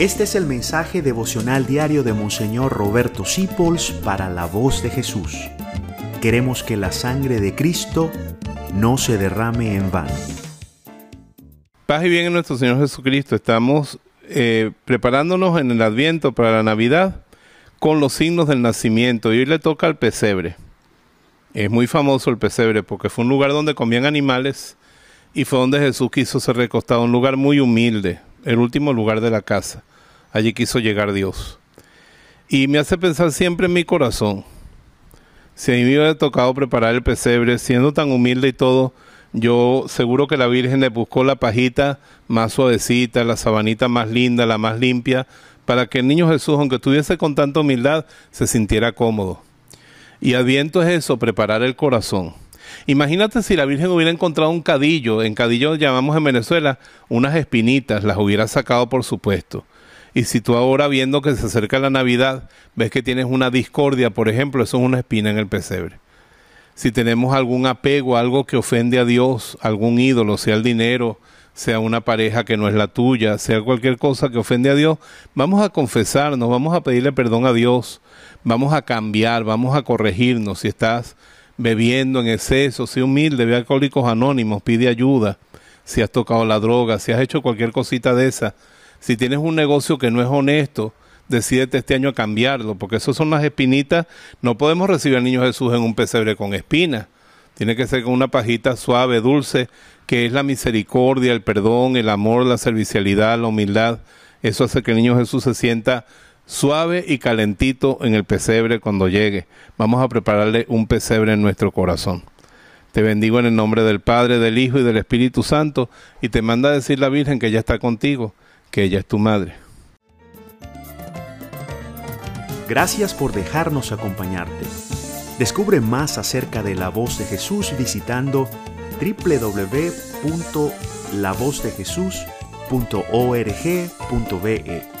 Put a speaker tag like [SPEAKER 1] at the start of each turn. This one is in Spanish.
[SPEAKER 1] Este es el mensaje devocional diario de Monseñor Roberto Sipols para la voz de Jesús. Queremos que la sangre de Cristo no se derrame en vano.
[SPEAKER 2] Paz y bien en nuestro Señor Jesucristo. Estamos eh, preparándonos en el Adviento para la Navidad con los signos del nacimiento y hoy le toca al pesebre. Es muy famoso el pesebre porque fue un lugar donde comían animales y fue donde Jesús quiso ser recostado, un lugar muy humilde, el último lugar de la casa. Allí quiso llegar Dios. Y me hace pensar siempre en mi corazón. Si a mí me hubiera tocado preparar el pesebre, siendo tan humilde y todo, yo seguro que la Virgen le buscó la pajita más suavecita, la sabanita más linda, la más limpia, para que el niño Jesús, aunque estuviese con tanta humildad, se sintiera cómodo. Y Adviento es eso, preparar el corazón. Imagínate si la Virgen hubiera encontrado un cadillo, en cadillo llamamos en Venezuela unas espinitas, las hubiera sacado por supuesto. Y si tú ahora viendo que se acerca la Navidad, ves que tienes una discordia, por ejemplo, eso es una espina en el pesebre. Si tenemos algún apego, algo que ofende a Dios, algún ídolo, sea el dinero, sea una pareja que no es la tuya, sea cualquier cosa que ofende a Dios, vamos a confesarnos, vamos a pedirle perdón a Dios, vamos a cambiar, vamos a corregirnos. Si estás bebiendo en exceso, sé humilde, ve Alcohólicos Anónimos, pide ayuda. Si has tocado la droga, si has hecho cualquier cosita de esa, si tienes un negocio que no es honesto, decídete este año a cambiarlo, porque eso son las espinitas. No podemos recibir al niño Jesús en un pesebre con espinas. Tiene que ser con una pajita suave, dulce, que es la misericordia, el perdón, el amor, la servicialidad, la humildad. Eso hace que el niño Jesús se sienta suave y calentito en el pesebre cuando llegue. Vamos a prepararle un pesebre en nuestro corazón. Te bendigo en el nombre del Padre, del Hijo y del Espíritu Santo, y te manda a decir la Virgen que ella está contigo, que ella es tu madre.
[SPEAKER 1] Gracias por dejarnos acompañarte. Descubre más acerca de la voz de Jesús visitando www.lavozdejesús.org.be